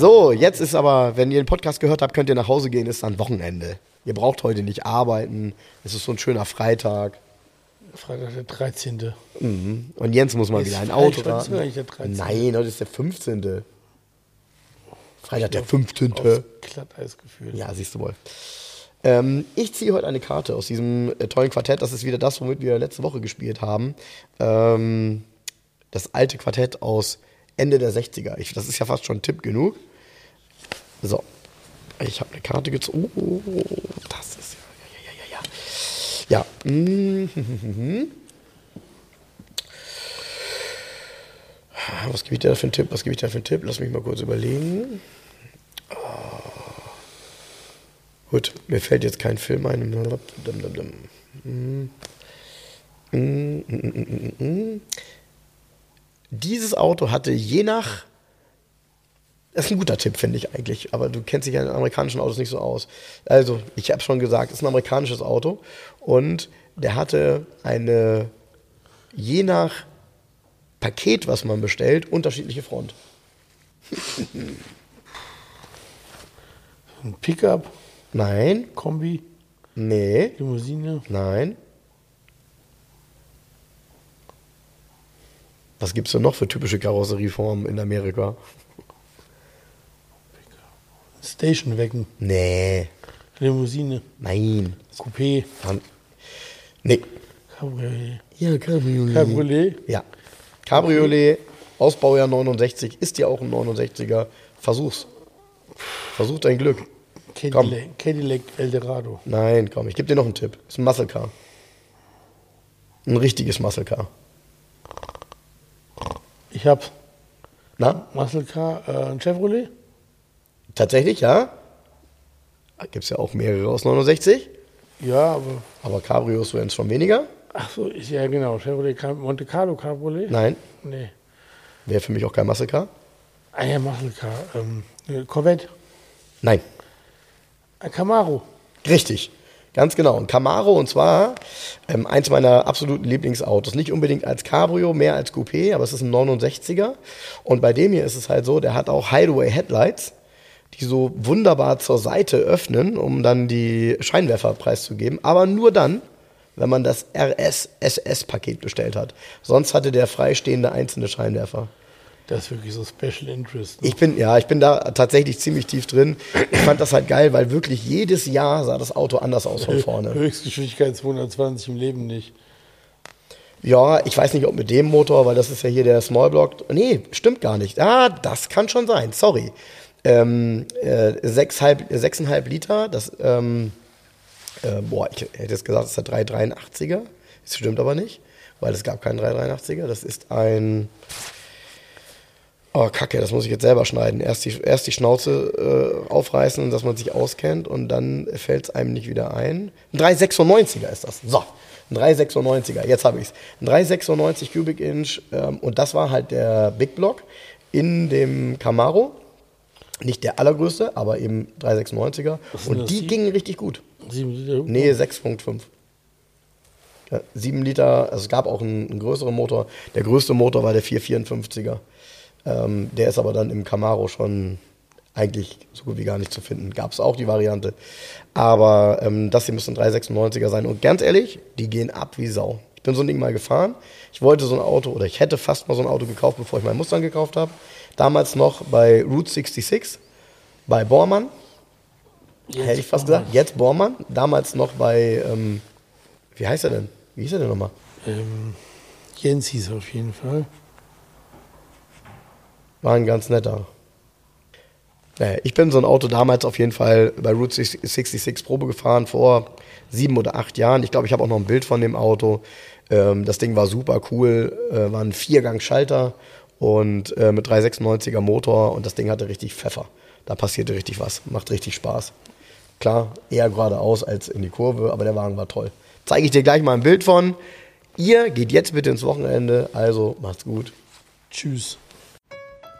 So, jetzt ist aber, wenn ihr den Podcast gehört habt, könnt ihr nach Hause gehen, ist dann Wochenende. Ihr braucht heute nicht arbeiten. Es ist so ein schöner Freitag. Freitag der 13. Mhm. Und Jens muss mal Ist wieder ein Auto raten. eigentlich der 13.. Nein, heute ist der 15. Freitag der Aufs 15. Glatteis gefühlt. Ja, siehst du wohl. Ähm, ich ziehe heute eine Karte aus diesem äh, tollen Quartett. Das ist wieder das, womit wir letzte Woche gespielt haben. Ähm, das alte Quartett aus Ende der 60er. Ich, das ist ja fast schon Tipp genug. So. Ich habe eine Karte gezogen. Oh, das ist ja, ja, ja, ja, ja. Ja. Mhm. Was gebe ich dir da für einen Tipp? Was gebe ich dir da für einen Tipp? Lass mich mal kurz überlegen. Gut, mir fällt jetzt kein Film ein. Mm. Mm, mm, mm, mm, mm. Dieses Auto hatte je nach. Das ist ein guter Tipp, finde ich eigentlich. Aber du kennst dich ja in amerikanischen Autos nicht so aus. Also, ich habe schon gesagt, es ist ein amerikanisches Auto. Und der hatte eine, je nach Paket, was man bestellt, unterschiedliche Front. Ein Pickup, Nein, Kombi, nee, Limousine. nein. Was gibt's denn noch für typische Karosserieformen in Amerika? Stationwagen, Nee, Limousine, nein. Coupé, Dann- Nee. Cabriolet. Ja, Cabriolet. Cabriolet, Ja. Cabriolet, Ausbaujahr 69, ist ja auch ein 69er. Versuch's. Versuch dein Glück. Cadillac, Cadillac Eldorado. Nein, komm, ich gebe dir noch einen Tipp. Ist ein Muscle Car. Ein richtiges Muscle Car. Ich habe Na? Muscle Car, äh, ein Chevrolet. Tatsächlich, ja. Gibt es ja auch mehrere aus 69. Ja, aber. Aber Cabrios werden es schon weniger. Ach so, ist ja genau. Chevrolet Monte Carlo Cabriolet? Nein, Nee. wäre für mich auch kein Muscle Car. Ah ja, Muscle Car. Ähm, äh, Corvette. Nein, Ein Camaro. richtig. Ganz genau. Ein Camaro und zwar ähm, eins meiner absoluten Lieblingsautos. Nicht unbedingt als Cabrio, mehr als Coupé, aber es ist ein 69er. Und bei dem hier ist es halt so, der hat auch Hideaway Headlights, die so wunderbar zur Seite öffnen, um dann die Scheinwerfer preiszugeben. Aber nur dann, wenn man das RS-SS-Paket bestellt hat. Sonst hatte der freistehende einzelne Scheinwerfer. Das ist wirklich so Special Interest. ne? Ich bin, ja, ich bin da tatsächlich ziemlich tief drin. Ich fand das halt geil, weil wirklich jedes Jahr sah das Auto anders aus von vorne. Höchstgeschwindigkeit 220 im Leben nicht. Ja, ich weiß nicht, ob mit dem Motor, weil das ist ja hier der Smallblock. Nee, stimmt gar nicht. Ah, das kann schon sein, sorry. Ähm, äh, sechseinhalb, sechseinhalb Liter, das, ähm, äh, boah, ich hätte jetzt gesagt, das ist der 383er. Das stimmt aber nicht, weil es gab keinen 383er. Das ist ein, oh Kacke, das muss ich jetzt selber schneiden. Erst die, erst die Schnauze äh, aufreißen, dass man sich auskennt und dann fällt es einem nicht wieder ein. Ein 396er ist das. So, ein 396er, jetzt habe ich es. Ein 396 Cubic Inch ähm, und das war halt der Big Block in dem Camaro. Nicht der allergrößte, aber eben 396er. Was sind Und die sieben? gingen richtig gut. Sieben Liter. Nee, 6.5. Ja, 7 Liter, also es gab auch einen, einen größeren Motor. Der größte Motor war der 454er. Ähm, der ist aber dann im Camaro schon eigentlich so gut wie gar nicht zu finden. Gab es auch die Variante. Aber ähm, das hier müsste ein 396er sein. Und ganz ehrlich, die gehen ab wie Sau. Ich bin so ein Ding mal gefahren. Ich wollte so ein Auto, oder ich hätte fast mal so ein Auto gekauft, bevor ich meinen Mustang gekauft habe. Damals noch bei Route 66, bei Bormann. Jetzt Hätte ich fast gesagt. Jetzt Bormann. Damals noch bei, ähm, wie heißt er denn? Wie hieß er denn nochmal? Ähm, Jens hieß auf jeden Fall. War ein ganz netter. Naja, ich bin so ein Auto damals auf jeden Fall bei Route 66 Probe gefahren vor sieben oder acht Jahren. Ich glaube, ich habe auch noch ein Bild von dem Auto. Ähm, das Ding war super cool, äh, war ein Viergang-Schalter und äh, mit 396er Motor und das Ding hatte richtig Pfeffer. Da passierte richtig was, macht richtig Spaß. Klar, eher geradeaus als in die Kurve, aber der Wagen war toll. Zeige ich dir gleich mal ein Bild von. Ihr geht jetzt bitte ins Wochenende, also macht's gut. Tschüss.